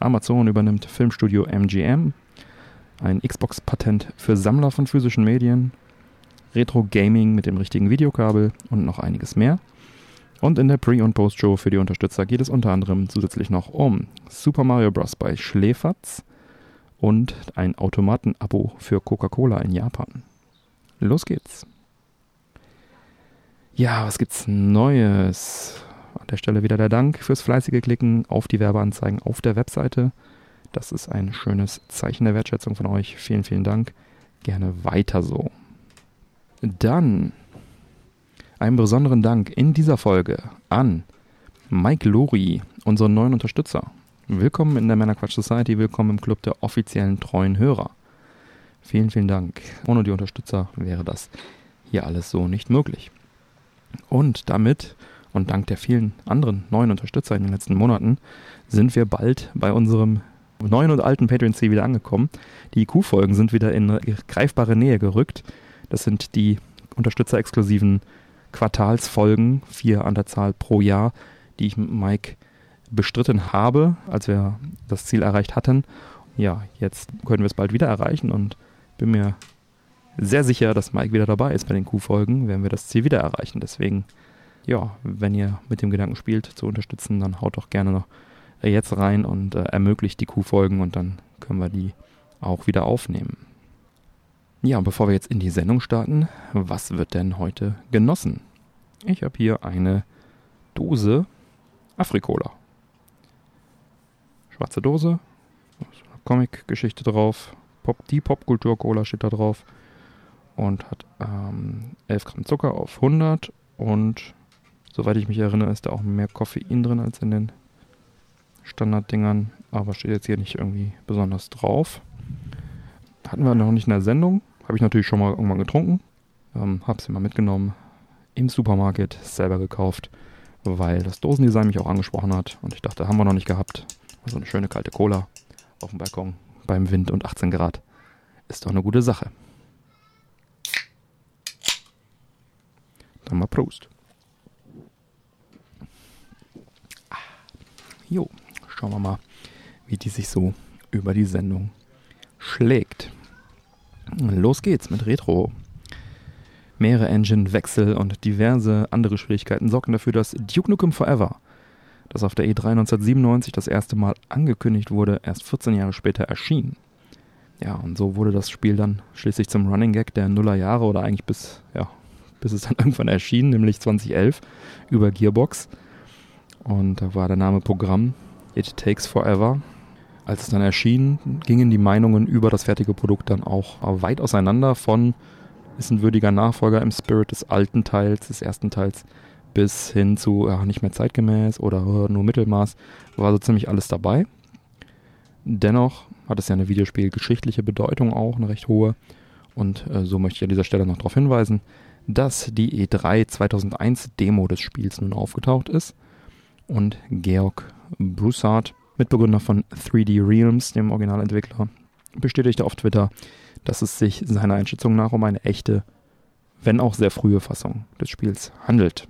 Amazon übernimmt Filmstudio MGM, ein Xbox-Patent für Sammler von physischen Medien, Retro-Gaming mit dem richtigen Videokabel und noch einiges mehr. Und in der Pre- und Post-Show für die Unterstützer geht es unter anderem zusätzlich noch um Super Mario Bros. bei Schläferz und ein Automaten-Abo für Coca-Cola in Japan. Los geht's. Ja, was gibt's Neues? Der Stelle wieder der Dank fürs fleißige Klicken auf die Werbeanzeigen auf der Webseite. Das ist ein schönes Zeichen der Wertschätzung von euch. Vielen, vielen Dank. Gerne weiter so. Dann einen besonderen Dank in dieser Folge an Mike Lori, unseren neuen Unterstützer. Willkommen in der Männerquatsch Society, willkommen im Club der offiziellen treuen Hörer. Vielen, vielen Dank. Ohne die Unterstützer wäre das hier alles so nicht möglich. Und damit und dank der vielen anderen neuen Unterstützer in den letzten Monaten sind wir bald bei unserem neuen und alten Patreon-C wieder angekommen. Die IQ-Folgen sind wieder in greifbare Nähe gerückt. Das sind die unterstützerexklusiven Quartalsfolgen, vier an der Zahl pro Jahr, die ich mit Mike bestritten habe, als wir das Ziel erreicht hatten. Ja, jetzt können wir es bald wieder erreichen und bin mir sehr sicher, dass Mike wieder dabei ist bei den Q-Folgen, werden wir das Ziel wieder erreichen. Deswegen, ja, wenn ihr mit dem Gedanken spielt, zu unterstützen, dann haut doch gerne noch jetzt rein und äh, ermöglicht die Q-Folgen und dann können wir die auch wieder aufnehmen. Ja, und bevor wir jetzt in die Sendung starten, was wird denn heute genossen? Ich habe hier eine Dose Afrikola. Schwarze Dose, Comic-Geschichte drauf, Pop, die Popkultur-Cola steht da drauf und hat ähm, 11 Gramm Zucker auf 100 und soweit ich mich erinnere, ist da auch mehr Koffein drin als in den Standarddingern, aber steht jetzt hier nicht irgendwie besonders drauf. Hatten wir noch nicht in der Sendung, habe ich natürlich schon mal irgendwann getrunken, ähm, habe sie mal mitgenommen im Supermarkt, selber gekauft, weil das Dosendesign mich auch angesprochen hat und ich dachte, haben wir noch nicht gehabt. Also eine schöne kalte Cola auf dem Balkon beim Wind und 18 Grad. Ist doch eine gute Sache. Dann mal Prost. Jo, schauen wir mal, wie die sich so über die Sendung schlägt. Los geht's mit Retro. Mehrere Engine-Wechsel und diverse andere Schwierigkeiten sorgten dafür, dass Duke Nukem Forever, das auf der E3 1997 das erste Mal angekündigt wurde, erst 14 Jahre später erschien. Ja, und so wurde das Spiel dann schließlich zum Running Gag der Nullerjahre oder eigentlich bis, ja, bis es dann irgendwann erschien, nämlich 2011 über Gearbox. Und da war der Name Programm It Takes Forever. Als es dann erschien, gingen die Meinungen über das fertige Produkt dann auch weit auseinander von ist ein würdiger Nachfolger im Spirit des alten Teils, des ersten Teils, bis hin zu ja, nicht mehr zeitgemäß oder nur Mittelmaß, war so ziemlich alles dabei. Dennoch hat es ja eine videospielgeschichtliche Bedeutung auch, eine recht hohe. Und äh, so möchte ich an dieser Stelle noch darauf hinweisen, dass die E3 2001 Demo des Spiels nun aufgetaucht ist und Georg Broussard, Mitbegründer von 3D Realms, dem Originalentwickler, bestätigte auf Twitter, dass es sich seiner Einschätzung nach um eine echte, wenn auch sehr frühe Fassung des Spiels handelt.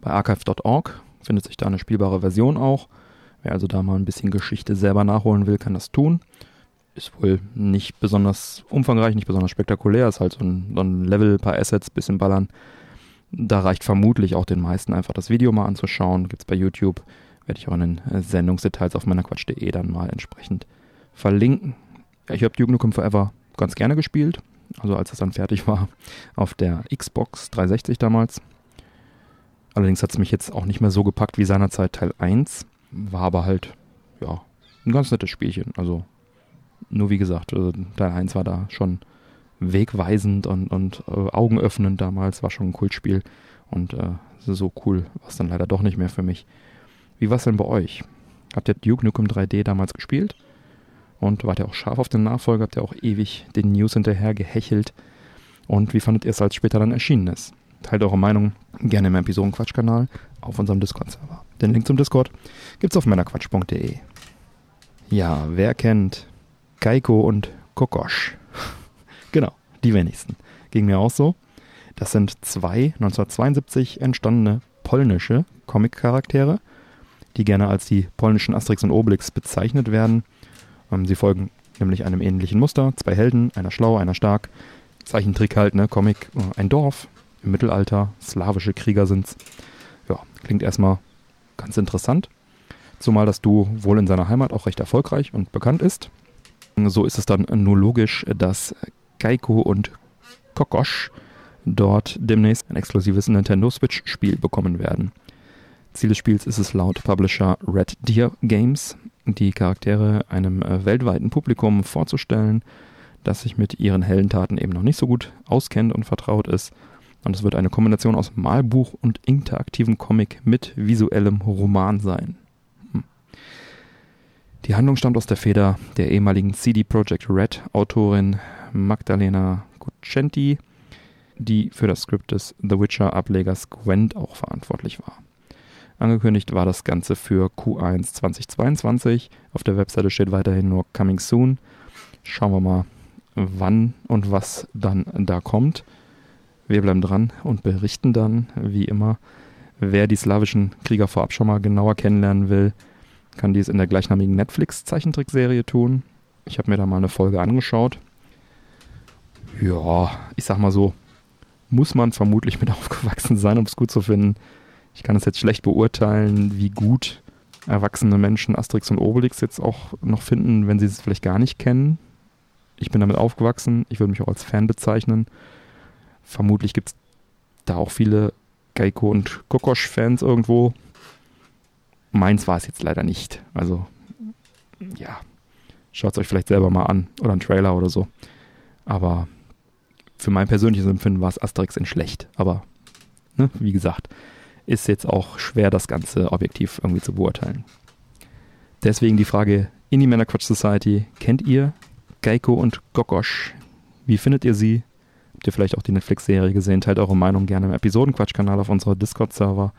Bei archive.org findet sich da eine spielbare Version auch. Wer also da mal ein bisschen Geschichte selber nachholen will, kann das tun. Ist wohl nicht besonders umfangreich, nicht besonders spektakulär. Ist halt so ein, so ein Level, paar Assets, bisschen ballern. Da reicht vermutlich auch den meisten einfach das Video mal anzuschauen. Gibt es bei YouTube. Werde ich auch in den äh, Sendungsdetails auf meiner Quatsch.de dann mal entsprechend verlinken. Ja, ich habe Duke Nukem Forever ganz gerne gespielt. Also als es dann fertig war auf der Xbox 360 damals. Allerdings hat es mich jetzt auch nicht mehr so gepackt wie seinerzeit Teil 1. War aber halt, ja, ein ganz nettes Spielchen. Also nur wie gesagt, also Teil 1 war da schon wegweisend und, und äh, augenöffnend damals. War schon ein Kultspiel. Und äh, so cool war es dann leider doch nicht mehr für mich. Wie war es denn bei euch? Habt ihr Duke Nukem 3D damals gespielt? und wart ja auch scharf auf den Nachfolger, habt ja auch ewig den News hinterher gehechelt. Und wie fandet ihr es, als später dann erschienen ist? Teilt eure Meinung gerne im Episodenquatsch-Kanal auf unserem Discord-Server. Den Link zum Discord gibt's auf männerquatsch.de. Ja, wer kennt Geiko und Kokosch? Genau, die wenigsten. Ging mir auch so. Das sind zwei 1972 entstandene polnische Comic-Charaktere, die gerne als die polnischen Asterix und Obelix bezeichnet werden. Ähm, sie folgen nämlich einem ähnlichen Muster. Zwei Helden, einer schlau, einer stark. Zeichentrick halt, ne? Comic, äh, ein Dorf im Mittelalter. Slawische Krieger sind's. Ja, klingt erstmal ganz interessant. Zumal das Duo wohl in seiner Heimat auch recht erfolgreich und bekannt ist. So ist es dann nur logisch, dass Geiko und Kokosch dort demnächst ein exklusives Nintendo Switch-Spiel bekommen werden. Ziel des Spiels ist es laut Publisher Red Deer Games, die Charaktere einem äh, weltweiten Publikum vorzustellen, das sich mit ihren Heldentaten eben noch nicht so gut auskennt und vertraut ist. Und es wird eine Kombination aus Malbuch und interaktivem Comic mit visuellem Roman sein. Hm. Die Handlung stammt aus der Feder der ehemaligen CD Projekt Red Autorin Magdalena Guccenti, die für das Skript des The Witcher Ablegers Gwent auch verantwortlich war. Angekündigt war das Ganze für Q1 2022. Auf der Webseite steht weiterhin nur Coming Soon. Schauen wir mal, wann und was dann da kommt. Wir bleiben dran und berichten dann, wie immer. Wer die slawischen Krieger vorab schon mal genauer kennenlernen will, kann dies in der gleichnamigen Netflix-Zeichentrickserie tun. Ich habe mir da mal eine Folge angeschaut. Ja, ich sag mal so, muss man vermutlich mit aufgewachsen sein, um es gut zu finden. Ich kann es jetzt schlecht beurteilen, wie gut erwachsene Menschen Asterix und Obelix jetzt auch noch finden, wenn sie es vielleicht gar nicht kennen. Ich bin damit aufgewachsen, ich würde mich auch als Fan bezeichnen. Vermutlich gibt es da auch viele Geiko und Kokosch-Fans irgendwo. Meins war es jetzt leider nicht. Also, ja, schaut es euch vielleicht selber mal an oder einen Trailer oder so. Aber für mein persönliches Empfinden war es Asterix in schlecht. Aber, ne, wie gesagt, ist jetzt auch schwer, das Ganze objektiv irgendwie zu beurteilen. Deswegen die Frage in die Männerquatsch Society. Kennt ihr Geiko und Gokosch? Wie findet ihr sie? Habt ihr vielleicht auch die Netflix-Serie gesehen? Teilt eure Meinung gerne im Episodenquatsch-Kanal auf unserer Discord-Server.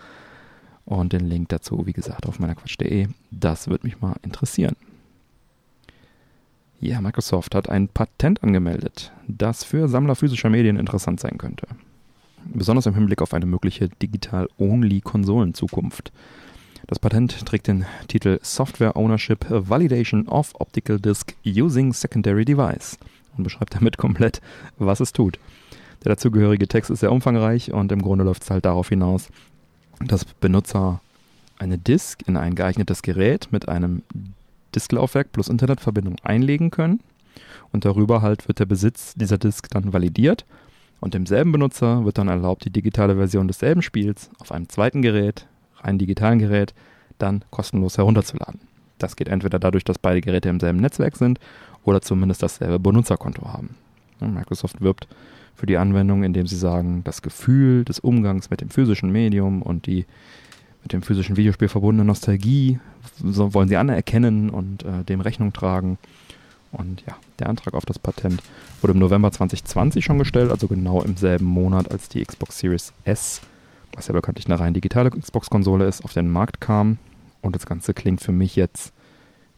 Und den Link dazu, wie gesagt, auf meinerquatsch.de. Das würde mich mal interessieren. Ja, Microsoft hat ein Patent angemeldet, das für Sammler physischer Medien interessant sein könnte besonders im Hinblick auf eine mögliche Digital-Only-Konsolenzukunft. Das Patent trägt den Titel Software Ownership Validation of Optical Disc Using Secondary Device und beschreibt damit komplett, was es tut. Der dazugehörige Text ist sehr umfangreich und im Grunde läuft es halt darauf hinaus, dass Benutzer eine Disk in ein geeignetes Gerät mit einem Disklaufwerk plus Internetverbindung einlegen können und darüber halt wird der Besitz dieser Disk dann validiert und demselben Benutzer wird dann erlaubt, die digitale Version desselben Spiels auf einem zweiten Gerät, rein digitalen Gerät, dann kostenlos herunterzuladen. Das geht entweder dadurch, dass beide Geräte im selben Netzwerk sind oder zumindest dasselbe Benutzerkonto haben. Microsoft wirbt für die Anwendung, indem sie sagen, das Gefühl des Umgangs mit dem physischen Medium und die mit dem physischen Videospiel verbundene Nostalgie wollen sie anerkennen und äh, dem Rechnung tragen. Und ja, der Antrag auf das Patent wurde im November 2020 schon gestellt, also genau im selben Monat, als die Xbox Series S, was ja bekanntlich eine rein digitale Xbox-Konsole ist, auf den Markt kam. Und das Ganze klingt für mich jetzt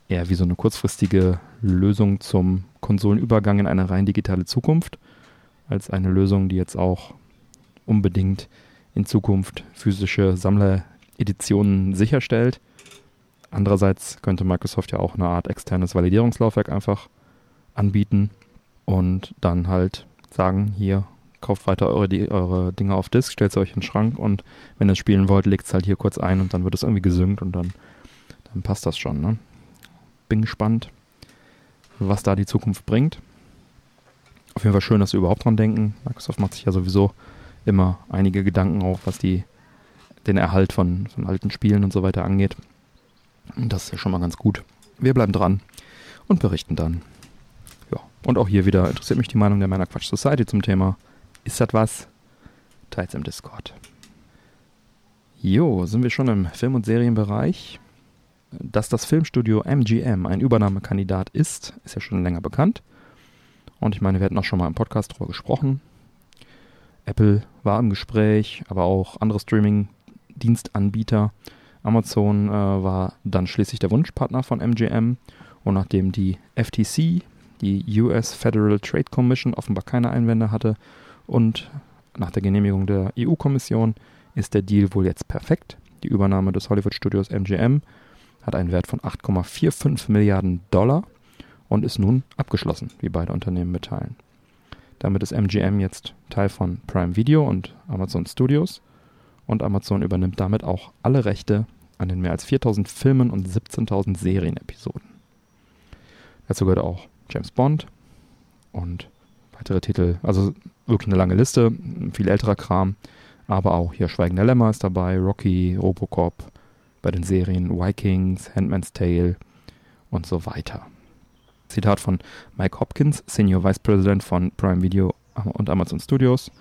eher wie so eine kurzfristige Lösung zum Konsolenübergang in eine rein digitale Zukunft, als eine Lösung, die jetzt auch unbedingt in Zukunft physische Sammlereditionen sicherstellt. Andererseits könnte Microsoft ja auch eine Art externes Validierungslaufwerk einfach anbieten und dann halt sagen, hier, kauft weiter eure, eure Dinge auf Disk, stellt sie euch in den Schrank und wenn ihr es spielen wollt, legt es halt hier kurz ein und dann wird es irgendwie gesynkt und dann, dann passt das schon. Ne? Bin gespannt, was da die Zukunft bringt. Auf jeden Fall schön, dass sie überhaupt dran denken. Microsoft macht sich ja sowieso immer einige Gedanken auf, was die, den Erhalt von, von alten Spielen und so weiter angeht. Das ist ja schon mal ganz gut. Wir bleiben dran und berichten dann. Ja, und auch hier wieder interessiert mich die Meinung der meiner Quatsch Society zum Thema. Ist das was? Teils im Discord. Jo, sind wir schon im Film- und Serienbereich. Dass das Filmstudio MGM ein Übernahmekandidat ist, ist ja schon länger bekannt. Und ich meine, wir hatten auch schon mal im Podcast darüber gesprochen. Apple war im Gespräch, aber auch andere Streaming-Dienstanbieter. Amazon äh, war dann schließlich der Wunschpartner von MGM. Und nachdem die FTC, die US Federal Trade Commission, offenbar keine Einwände hatte und nach der Genehmigung der EU-Kommission ist der Deal wohl jetzt perfekt. Die Übernahme des Hollywood-Studios MGM hat einen Wert von 8,45 Milliarden Dollar und ist nun abgeschlossen, wie beide Unternehmen mitteilen. Damit ist MGM jetzt Teil von Prime Video und Amazon Studios und Amazon übernimmt damit auch alle Rechte an den mehr als 4000 Filmen und 17.000 Serienepisoden. Dazu gehört auch James Bond und weitere Titel, also wirklich eine lange Liste, viel älterer Kram, aber auch hier Schweigender Lämmer ist dabei, Rocky, Robocop, bei den Serien Vikings, Handman's Tale und so weiter. Zitat von Mike Hopkins, Senior Vice President von Prime Video und Amazon Studios.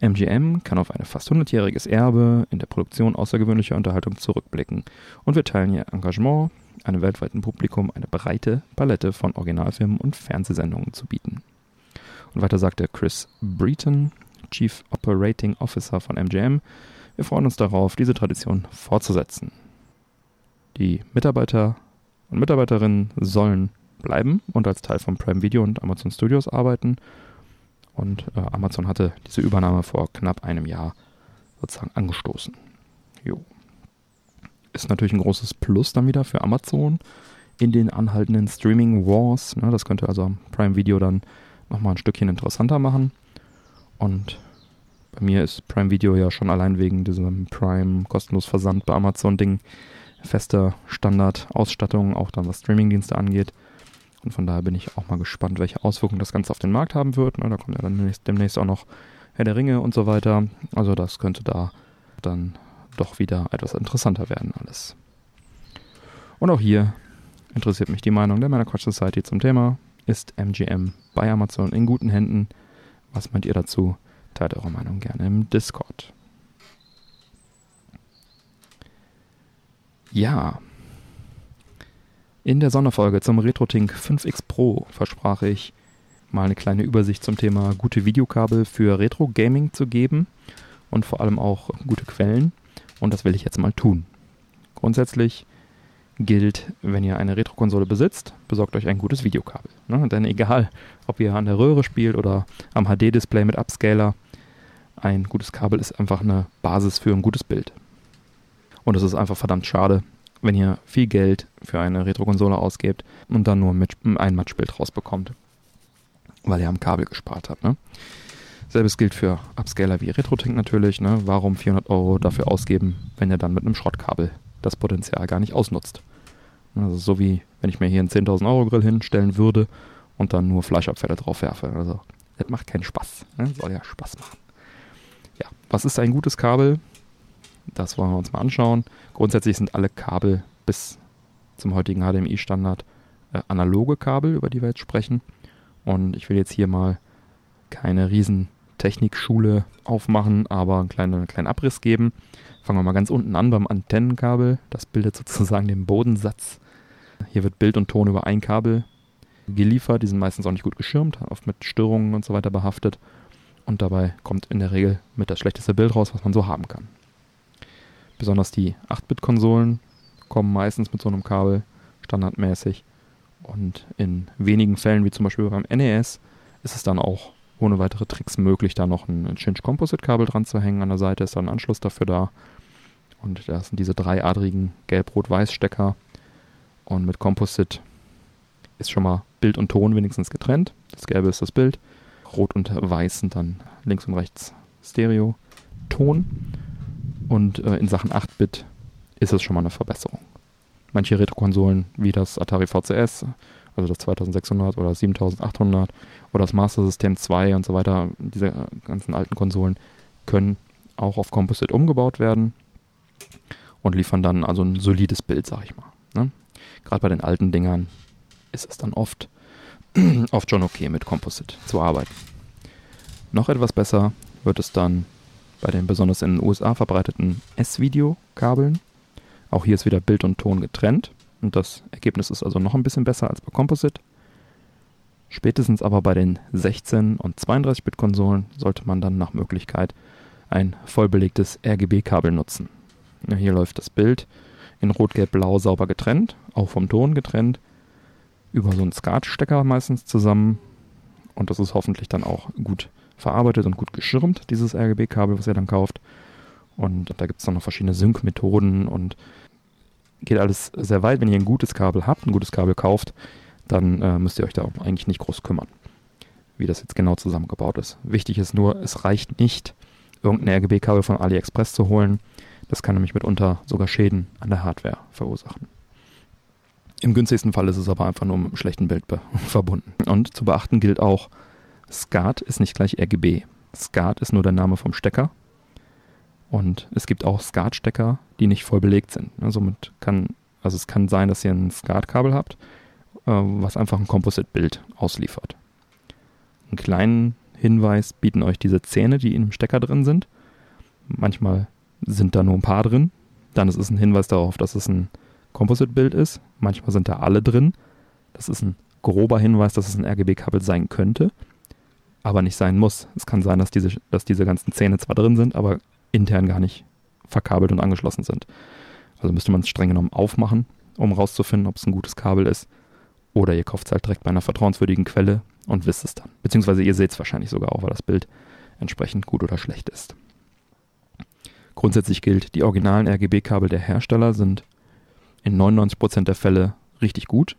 MGM kann auf ein fast 100-jähriges Erbe in der Produktion außergewöhnlicher Unterhaltung zurückblicken und wir teilen ihr Engagement, einem weltweiten Publikum eine breite Palette von Originalfilmen und Fernsehsendungen zu bieten. Und weiter sagte Chris Breton, Chief Operating Officer von MGM, wir freuen uns darauf, diese Tradition fortzusetzen. Die Mitarbeiter und Mitarbeiterinnen sollen bleiben und als Teil von Prime Video und Amazon Studios arbeiten. Und äh, Amazon hatte diese Übernahme vor knapp einem Jahr sozusagen angestoßen. Jo. Ist natürlich ein großes Plus dann wieder für Amazon in den anhaltenden Streaming Wars. Ne, das könnte also Prime Video dann nochmal ein Stückchen interessanter machen. Und bei mir ist Prime Video ja schon allein wegen diesem Prime kostenlos Versand bei Amazon Ding fester Standard-Ausstattung, auch dann was Streamingdienste angeht. Und von daher bin ich auch mal gespannt, welche Auswirkungen das Ganze auf den Markt haben wird. Da kommt ja dann demnächst auch noch Herr der Ringe und so weiter. Also das könnte da dann doch wieder etwas interessanter werden alles. Und auch hier interessiert mich die Meinung der Männer Quatsch Society zum Thema. Ist MGM bei Amazon in guten Händen? Was meint ihr dazu? Teilt eure Meinung gerne im Discord. Ja. In der Sonderfolge zum RetroTink 5X Pro versprach ich, mal eine kleine Übersicht zum Thema gute Videokabel für Retro-Gaming zu geben und vor allem auch gute Quellen. Und das will ich jetzt mal tun. Grundsätzlich gilt, wenn ihr eine Retro-Konsole besitzt, besorgt euch ein gutes Videokabel. Ne? Denn egal, ob ihr an der Röhre spielt oder am HD-Display mit Upscaler, ein gutes Kabel ist einfach eine Basis für ein gutes Bild. Und es ist einfach verdammt schade, wenn ihr viel Geld für eine Retro-Konsole ausgebt und dann nur ein Matchbild rausbekommt, weil ihr am Kabel gespart habt. Ne? Selbes gilt für Upscaler wie RetroTink natürlich. Ne? Warum 400 Euro dafür ausgeben, wenn ihr dann mit einem Schrottkabel das Potenzial gar nicht ausnutzt? Also so wie wenn ich mir hier einen 10.000 Euro Grill hinstellen würde und dann nur Fleischabfälle drauf werfe. Also das macht keinen Spaß. Ne? Soll ja Spaß machen. Ja, was ist ein gutes Kabel? Das wollen wir uns mal anschauen. Grundsätzlich sind alle Kabel bis zum heutigen HDMI-Standard äh, analoge Kabel, über die wir jetzt sprechen. Und ich will jetzt hier mal keine riesen Technikschule aufmachen, aber einen kleinen, einen kleinen Abriss geben. Fangen wir mal ganz unten an beim Antennenkabel. Das bildet sozusagen den Bodensatz. Hier wird Bild und Ton über ein Kabel geliefert. Die sind meistens auch nicht gut geschirmt, oft mit Störungen und so weiter behaftet. Und dabei kommt in der Regel mit das schlechteste Bild raus, was man so haben kann. Besonders die 8-Bit-Konsolen kommen meistens mit so einem Kabel standardmäßig. Und in wenigen Fällen, wie zum Beispiel beim NES, ist es dann auch ohne weitere Tricks möglich, da noch ein Cinch Composite Kabel dran zu hängen. An der Seite ist dann ein Anschluss dafür da. Und da sind diese dreiadrigen Gelb-Rot-Weiß-Stecker. Und mit Composite ist schon mal Bild und Ton wenigstens getrennt. Das Gelbe ist das Bild. Rot und Weiß sind dann links und rechts Stereo. Und äh, in Sachen 8-Bit ist es schon mal eine Verbesserung. Manche Retro-Konsolen wie das Atari VCS, also das 2600 oder 7800 oder das Master System 2 und so weiter, diese ganzen alten Konsolen können auch auf Composite umgebaut werden und liefern dann also ein solides Bild, sag ich mal. Ne? Gerade bei den alten Dingern ist es dann oft, oft schon okay, mit Composite zu arbeiten. Noch etwas besser wird es dann bei den besonders in den USA verbreiteten S-Video-Kabeln. Auch hier ist wieder Bild und Ton getrennt. Und das Ergebnis ist also noch ein bisschen besser als bei Composite. Spätestens aber bei den 16 und 32-Bit-Konsolen sollte man dann nach Möglichkeit ein vollbelegtes RGB-Kabel nutzen. Hier läuft das Bild in Rot, Gelb, Blau sauber getrennt, auch vom Ton getrennt, über so einen SCART-Stecker meistens zusammen. Und das ist hoffentlich dann auch gut verarbeitet und gut geschirmt, dieses RGB-Kabel, was ihr dann kauft. Und da gibt es dann noch verschiedene Sync-Methoden und geht alles sehr weit. Wenn ihr ein gutes Kabel habt, ein gutes Kabel kauft, dann äh, müsst ihr euch da eigentlich nicht groß kümmern, wie das jetzt genau zusammengebaut ist. Wichtig ist nur, es reicht nicht, irgendein RGB-Kabel von AliExpress zu holen. Das kann nämlich mitunter sogar Schäden an der Hardware verursachen. Im günstigsten Fall ist es aber einfach nur mit einem schlechten Bild verbunden. Und zu beachten gilt auch, SCART ist nicht gleich RGB. SCART ist nur der Name vom Stecker. Und es gibt auch SCART-Stecker, die nicht voll belegt sind. somit kann, also es kann sein, dass ihr ein SCART-Kabel habt, äh, was einfach ein Composite-Bild ausliefert. Einen kleinen Hinweis bieten euch diese Zähne, die in dem Stecker drin sind. Manchmal sind da nur ein paar drin. Dann ist es ein Hinweis darauf, dass es ein Composite-Bild ist. Manchmal sind da alle drin. Das ist ein grober Hinweis, dass es ein RGB-Kabel sein könnte, aber nicht sein muss. Es kann sein, dass diese, dass diese ganzen Zähne zwar drin sind, aber intern gar nicht verkabelt und angeschlossen sind. Also müsste man es streng genommen aufmachen, um rauszufinden, ob es ein gutes Kabel ist. Oder ihr kauft es halt direkt bei einer vertrauenswürdigen Quelle und wisst es dann. Beziehungsweise ihr seht es wahrscheinlich sogar auch, weil das Bild entsprechend gut oder schlecht ist. Grundsätzlich gilt, die originalen RGB-Kabel der Hersteller sind in 99% der Fälle richtig gut.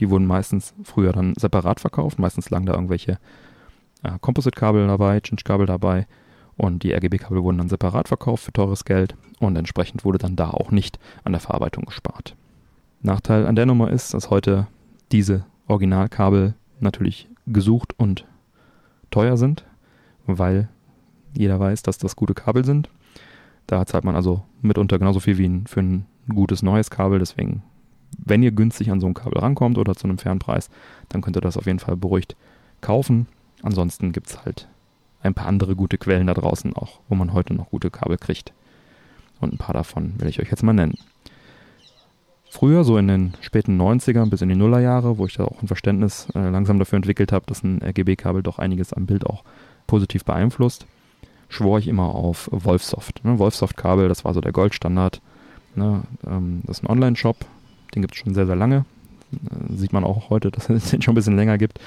Die wurden meistens früher dann separat verkauft. Meistens lagen da irgendwelche äh, Composite-Kabel dabei, Cinch-Kabel dabei. Und die RGB-Kabel wurden dann separat verkauft für teures Geld. Und entsprechend wurde dann da auch nicht an der Verarbeitung gespart. Nachteil an der Nummer ist, dass heute diese Originalkabel natürlich gesucht und teuer sind, weil jeder weiß, dass das gute Kabel sind. Da zahlt man also mitunter genauso viel wie für ein gutes neues Kabel. Deswegen, wenn ihr günstig an so ein Kabel rankommt oder zu einem fairen Preis, dann könnt ihr das auf jeden Fall beruhigt kaufen. Ansonsten gibt es halt ein paar andere gute Quellen da draußen auch, wo man heute noch gute Kabel kriegt. Und ein paar davon will ich euch jetzt mal nennen. Früher, so in den späten 90ern bis in die Nullerjahre, wo ich da auch ein Verständnis äh, langsam dafür entwickelt habe, dass ein RGB-Kabel doch einiges am Bild auch positiv beeinflusst, schwor ich immer auf Wolfsoft. Ne? Wolfsoft-Kabel, das war so der Goldstandard. Ne? Ähm, das ist ein Online-Shop, den gibt es schon sehr, sehr lange. Äh, sieht man auch heute, dass es den schon ein bisschen länger gibt.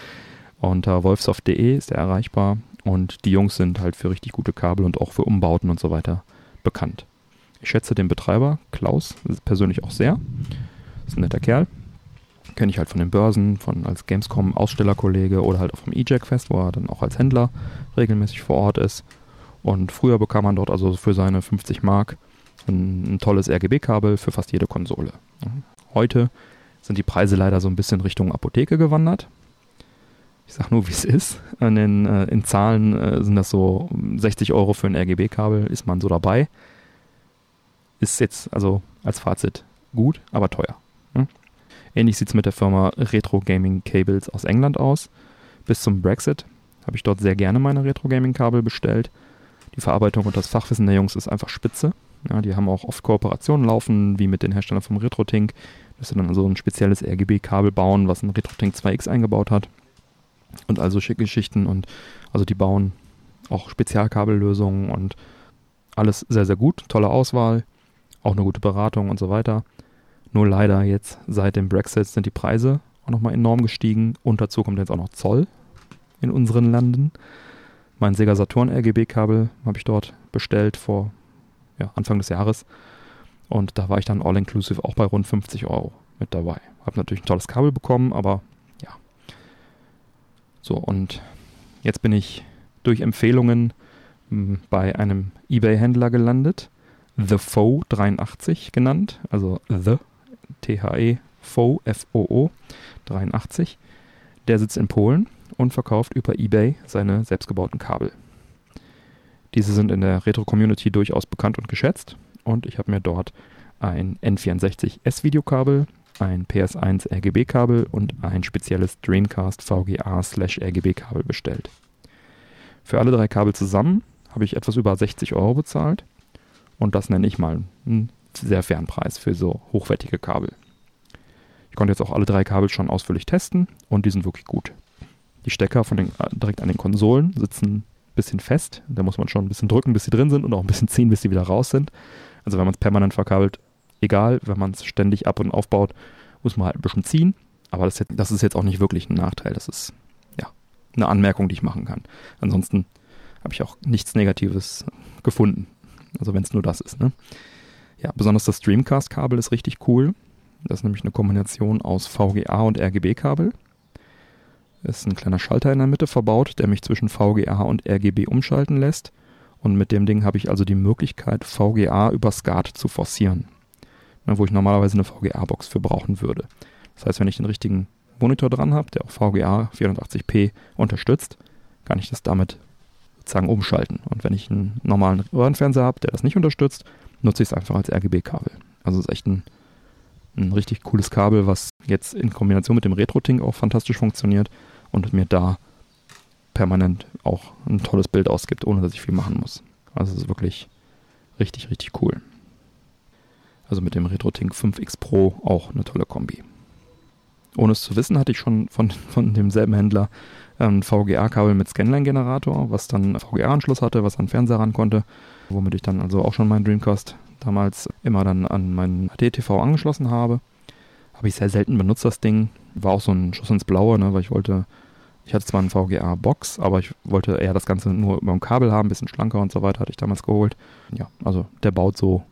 Unter wolfsoft.de ist er erreichbar und die Jungs sind halt für richtig gute Kabel und auch für Umbauten und so weiter bekannt. Ich schätze den Betreiber, Klaus, persönlich auch sehr. Ist ein netter Kerl. Kenne ich halt von den Börsen, von als Gamescom Ausstellerkollege oder halt auch vom E-Jack Fest, wo er dann auch als Händler regelmäßig vor Ort ist. Und früher bekam man dort also für seine 50 Mark ein, ein tolles RGB-Kabel für fast jede Konsole. Heute sind die Preise leider so ein bisschen Richtung Apotheke gewandert. Ich sag nur, wie es ist. In, den, äh, in Zahlen äh, sind das so 60 Euro für ein RGB-Kabel, ist man so dabei ist jetzt also als Fazit gut, aber teuer. Hm? Ähnlich sieht es mit der Firma Retro Gaming Cables aus England aus. Bis zum Brexit habe ich dort sehr gerne meine Retro Gaming Kabel bestellt. Die Verarbeitung und das Fachwissen der Jungs ist einfach spitze. Ja, die haben auch oft Kooperationen laufen, wie mit den Herstellern vom RetroTink, dass sie dann also ein spezielles RGB-Kabel bauen, was ein RetroTink 2X eingebaut hat. Und also schicke Geschichten und also die bauen auch Spezialkabellösungen und alles sehr, sehr gut. Tolle Auswahl auch eine gute Beratung und so weiter. Nur leider jetzt seit dem Brexit sind die Preise auch nochmal enorm gestiegen und dazu kommt jetzt auch noch Zoll in unseren Landen. Mein Sega Saturn RGB-Kabel habe ich dort bestellt vor ja, Anfang des Jahres und da war ich dann all-inclusive auch bei rund 50 Euro mit dabei. Habe natürlich ein tolles Kabel bekommen, aber. So, und jetzt bin ich durch Empfehlungen hm, bei einem eBay-Händler gelandet The Foe 83 genannt, also The, T-H-E, Foe, F-O-O 83. Der sitzt in Polen und verkauft über eBay seine selbstgebauten Kabel. Diese sind in der Retro-Community durchaus bekannt und geschätzt und ich habe mir dort ein N64 S-Videokabel, ein PS1 RGB-Kabel und ein spezielles Dreamcast VGA/RGB-Kabel bestellt. Für alle drei Kabel zusammen habe ich etwas über 60 Euro bezahlt und das nenne ich mal einen sehr fairen Preis für so hochwertige Kabel. Ich konnte jetzt auch alle drei Kabel schon ausführlich testen und die sind wirklich gut. Die Stecker von den, äh, direkt an den Konsolen sitzen ein bisschen fest. Da muss man schon ein bisschen drücken, bis sie drin sind und auch ein bisschen ziehen, bis sie wieder raus sind. Also wenn man es permanent verkabelt, egal. Wenn man es ständig ab und aufbaut, muss man halt ein bisschen ziehen. Aber das, das ist jetzt auch nicht wirklich ein Nachteil. Das ist ja eine Anmerkung, die ich machen kann. Ansonsten habe ich auch nichts Negatives gefunden. Also wenn es nur das ist. Ne? Ja, besonders das Streamcast-Kabel ist richtig cool. Das ist nämlich eine Kombination aus VGA und RGB-Kabel. Ist ein kleiner Schalter in der Mitte verbaut, der mich zwischen VGA und RGB umschalten lässt. Und mit dem Ding habe ich also die Möglichkeit, VGA über SCART zu forcieren. Ne, wo ich normalerweise eine VGA-Box für brauchen würde. Das heißt, wenn ich den richtigen Monitor dran habe, der auch VGA 480p unterstützt, kann ich das damit sozusagen umschalten. Und wenn ich einen normalen Röhrenfernseher habe, der das nicht unterstützt, nutze ich es einfach als RGB-Kabel. Also es ist echt ein, ein richtig cooles Kabel, was jetzt in Kombination mit dem Retro-Ting auch fantastisch funktioniert und mir da permanent auch ein tolles Bild ausgibt, ohne dass ich viel machen muss. Also es ist wirklich richtig, richtig cool. Also mit dem RetroTink 5X Pro auch eine tolle Kombi. Ohne es zu wissen, hatte ich schon von, von demselben Händler ein VGA-Kabel mit Scanline-Generator, was dann VGA-Anschluss hatte, was an Fernseher ran konnte, womit ich dann also auch schon meinen Dreamcast damals immer dann an meinen HD-TV angeschlossen habe. Habe ich sehr selten benutzt, das Ding. War auch so ein Schuss ins Blaue, ne, weil ich wollte, ich hatte zwar eine VGA-Box, aber ich wollte eher das Ganze nur über ein Kabel haben, ein bisschen schlanker und so weiter, hatte ich damals geholt. Ja, also der baut so,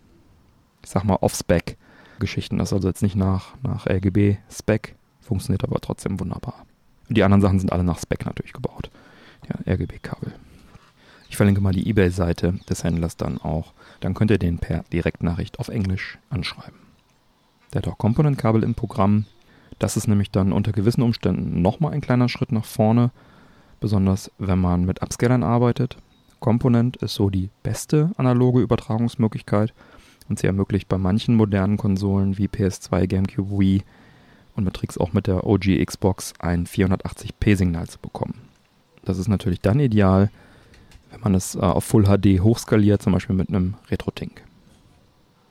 ich sag mal, off-Spec-Geschichten. Das ist also jetzt nicht nach, nach RGB-Spec, funktioniert aber trotzdem wunderbar. Und die anderen Sachen sind alle nach Spec natürlich gebaut. Ja, RGB-Kabel. Ich verlinke mal die Ebay-Seite des Händlers dann auch. Dann könnt ihr den per Direktnachricht auf Englisch anschreiben. Der hat auch Component-Kabel im Programm. Das ist nämlich dann unter gewissen Umständen nochmal ein kleiner Schritt nach vorne, besonders wenn man mit Upscalern arbeitet. Component ist so die beste analoge Übertragungsmöglichkeit und sie ermöglicht bei manchen modernen Konsolen wie PS2, GameCube, Wii und mit Tricks auch mit der OG Xbox ein 480p-Signal zu bekommen. Das ist natürlich dann ideal, wenn man es äh, auf Full HD hochskaliert, zum Beispiel mit einem Retro-Tink.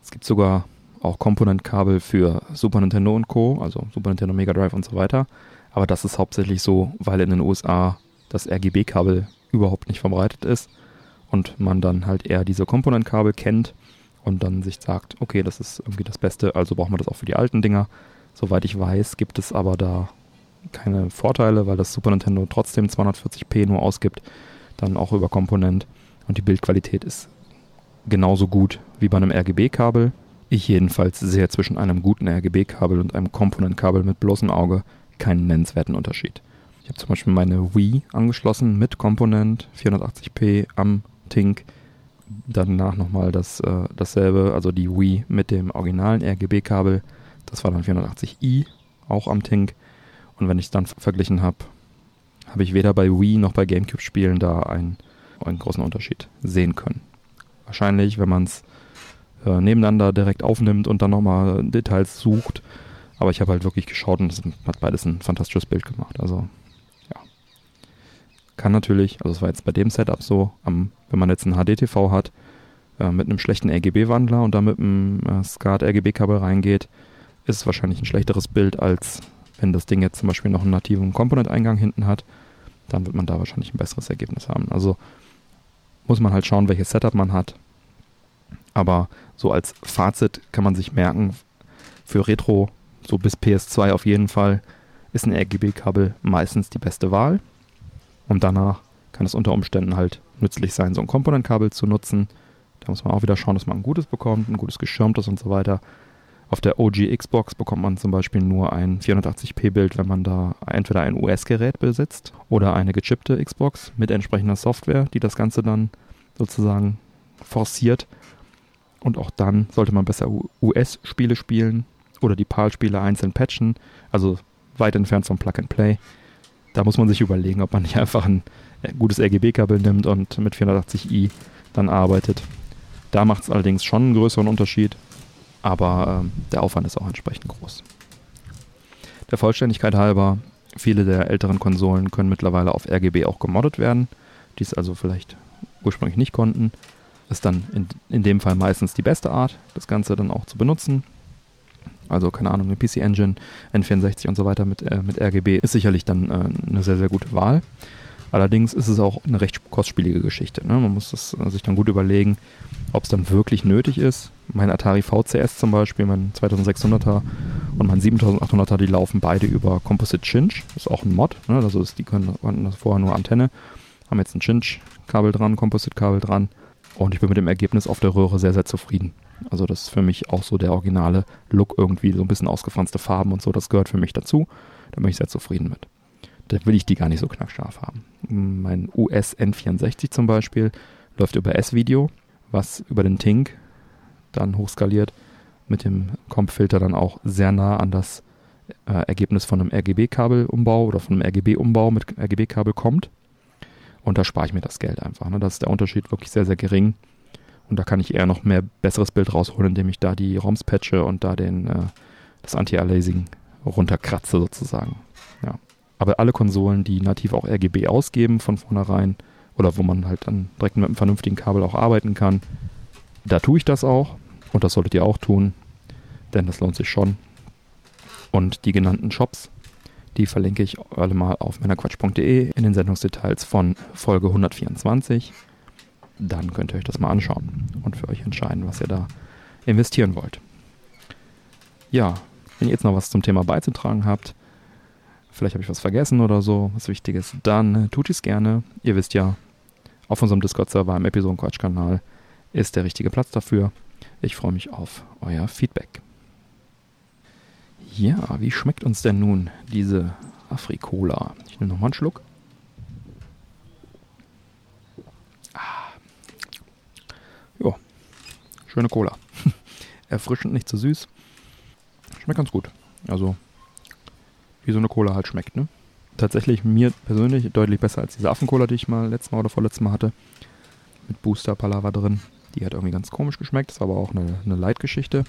Es gibt sogar auch Komponentkabel für Super Nintendo und Co., also Super Nintendo Mega Drive und so weiter. Aber das ist hauptsächlich so, weil in den USA das RGB-Kabel überhaupt nicht verbreitet ist und man dann halt eher diese Komponentkabel kennt und dann sich sagt, okay, das ist irgendwie das Beste, also brauchen wir das auch für die alten Dinger. Soweit ich weiß, gibt es aber da keine Vorteile, weil das Super Nintendo trotzdem 240p nur ausgibt, dann auch über Komponent und die Bildqualität ist genauso gut wie bei einem RGB-Kabel. Ich jedenfalls sehe zwischen einem guten RGB-Kabel und einem Komponentkabel mit bloßem Auge keinen nennenswerten Unterschied. Ich habe zum Beispiel meine Wii angeschlossen mit Komponent 480p am Tink. Danach nochmal das, äh, dasselbe, also die Wii mit dem originalen RGB-Kabel das war dann 480i, auch am Tink. Und wenn ich es dann verglichen habe, habe ich weder bei Wii noch bei GameCube-Spielen da einen, einen großen Unterschied sehen können. Wahrscheinlich, wenn man es äh, nebeneinander direkt aufnimmt und dann nochmal Details sucht. Aber ich habe halt wirklich geschaut und es hat beides ein fantastisches Bild gemacht. Also. Kann natürlich, also es war jetzt bei dem Setup so, am, wenn man jetzt ein HD-TV hat, äh, mit einem schlechten RGB-Wandler und da mit einem äh, SCART-RGB-Kabel reingeht, ist es wahrscheinlich ein schlechteres Bild, als wenn das Ding jetzt zum Beispiel noch einen nativen Component-Eingang hinten hat. Dann wird man da wahrscheinlich ein besseres Ergebnis haben. Also muss man halt schauen, welches Setup man hat. Aber so als Fazit kann man sich merken, für Retro, so bis PS2 auf jeden Fall, ist ein RGB-Kabel meistens die beste Wahl. Und danach kann es unter Umständen halt nützlich sein, so ein Komponentkabel zu nutzen. Da muss man auch wieder schauen, dass man ein gutes bekommt, ein gutes geschirmtes und so weiter. Auf der OG Xbox bekommt man zum Beispiel nur ein 480p-Bild, wenn man da entweder ein US-Gerät besitzt oder eine gechippte Xbox mit entsprechender Software, die das Ganze dann sozusagen forciert. Und auch dann sollte man besser US-Spiele spielen oder die PAL-Spiele einzeln patchen, also weit entfernt vom Plug-and-Play. Da muss man sich überlegen, ob man nicht einfach ein äh, gutes RGB-Kabel nimmt und mit 480i dann arbeitet. Da macht es allerdings schon einen größeren Unterschied, aber äh, der Aufwand ist auch entsprechend groß. Der Vollständigkeit halber, viele der älteren Konsolen können mittlerweile auf RGB auch gemoddet werden, die es also vielleicht ursprünglich nicht konnten. Ist dann in, in dem Fall meistens die beste Art, das Ganze dann auch zu benutzen. Also keine Ahnung, eine PC Engine, N64 und so weiter mit, äh, mit RGB, ist sicherlich dann äh, eine sehr, sehr gute Wahl. Allerdings ist es auch eine recht kostspielige Geschichte. Ne? Man muss das äh, sich dann gut überlegen, ob es dann wirklich nötig ist. Mein Atari VCS zum Beispiel, mein 2600er und mein 7800er, die laufen beide über Composite Cinch. Das ist auch ein Mod. Ne? Also ist, die können, hatten das vorher nur Antenne, haben jetzt ein Cinch-Kabel dran, Composite-Kabel dran. Und ich bin mit dem Ergebnis auf der Röhre sehr, sehr zufrieden. Also das ist für mich auch so der originale Look irgendwie, so ein bisschen ausgefranste Farben und so, das gehört für mich dazu. Da bin ich sehr zufrieden mit. Da will ich die gar nicht so knackscharf haben. Mein US N64 zum Beispiel läuft über S-Video, was über den Tink dann hochskaliert mit dem Comp-Filter dann auch sehr nah an das äh, Ergebnis von einem RGB-Kabelumbau oder von einem RGB-Umbau mit RGB-Kabel kommt. Und da spare ich mir das Geld einfach. Ne? Das ist der Unterschied wirklich sehr, sehr gering. Und da kann ich eher noch mehr besseres Bild rausholen, indem ich da die ROMs patche und da den, äh, das Anti-Aliasing runterkratze sozusagen. Ja. Aber alle Konsolen, die nativ auch RGB ausgeben von vornherein oder wo man halt dann direkt mit einem vernünftigen Kabel auch arbeiten kann, da tue ich das auch. Und das solltet ihr auch tun, denn das lohnt sich schon. Und die genannten Shops, die verlinke ich alle mal auf männerquatsch.de in den Sendungsdetails von Folge 124. Dann könnt ihr euch das mal anschauen und für euch entscheiden, was ihr da investieren wollt. Ja, wenn ihr jetzt noch was zum Thema beizutragen habt, vielleicht habe ich was vergessen oder so, was Wichtiges, dann tut es gerne. Ihr wisst ja, auf unserem Discord-Server im Episodenquatsch-Kanal ist der richtige Platz dafür. Ich freue mich auf euer Feedback. Ja, wie schmeckt uns denn nun diese Afrikola? Ich nehme nochmal einen Schluck. Ah. Ja, schöne Cola. Erfrischend, nicht zu süß. Schmeckt ganz gut. Also, wie so eine Cola halt schmeckt, ne? Tatsächlich mir persönlich deutlich besser als diese Affencola, die ich mal letztes Mal oder vorletztes Mal hatte. Mit Booster Palaver drin. Die hat irgendwie ganz komisch geschmeckt. Ist aber auch eine, eine Leitgeschichte.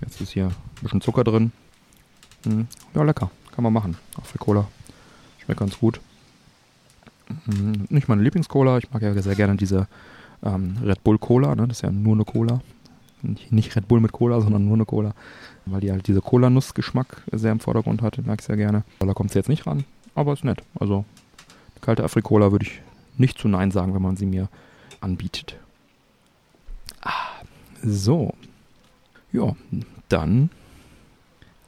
Jetzt ist hier ein bisschen Zucker drin. Hm, ja, lecker. Kann man machen. Auch für Cola. Schmeckt ganz gut. Hm, nicht meine Lieblingscola. Ich mag ja sehr gerne diese ähm, Red Bull Cola. Ne? Das ist ja nur eine Cola. Nicht Red Bull mit Cola, sondern nur eine Cola. Weil die halt diese Cola-Nuss-Geschmack sehr im Vordergrund hat. Den mag ich sehr gerne. Da kommt sie jetzt nicht ran. Aber ist nett. Also, kalte Afrikola würde ich nicht zu Nein sagen, wenn man sie mir anbietet. Ah, so. Ja, dann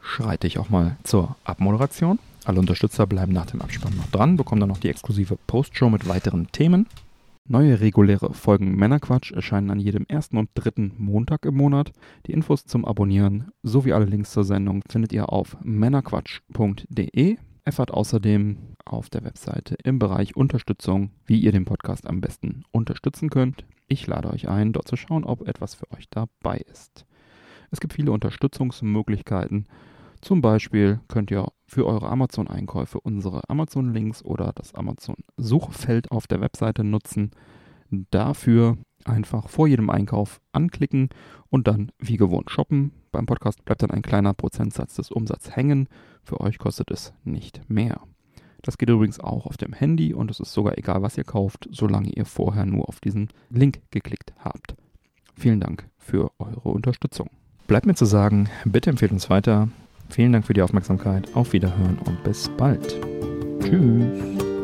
schreite ich auch mal zur Abmoderation. Alle Unterstützer bleiben nach dem Abspann noch dran, bekommen dann noch die exklusive Postshow mit weiteren Themen. Neue reguläre Folgen Männerquatsch erscheinen an jedem ersten und dritten Montag im Monat. Die Infos zum Abonnieren sowie alle Links zur Sendung findet ihr auf männerquatsch.de. Erfahrt außerdem auf der Webseite im Bereich Unterstützung, wie ihr den Podcast am besten unterstützen könnt. Ich lade euch ein, dort zu schauen, ob etwas für euch dabei ist. Es gibt viele Unterstützungsmöglichkeiten. Zum Beispiel könnt ihr für eure Amazon-Einkäufe unsere Amazon-Links oder das Amazon-Suchfeld auf der Webseite nutzen. Dafür einfach vor jedem Einkauf anklicken und dann wie gewohnt shoppen. Beim Podcast bleibt dann ein kleiner Prozentsatz des Umsatzes hängen. Für euch kostet es nicht mehr. Das geht übrigens auch auf dem Handy und es ist sogar egal, was ihr kauft, solange ihr vorher nur auf diesen Link geklickt habt. Vielen Dank für eure Unterstützung. Bleibt mir zu sagen, bitte empfehlt uns weiter. Vielen Dank für die Aufmerksamkeit. Auf Wiederhören und bis bald. Tschüss.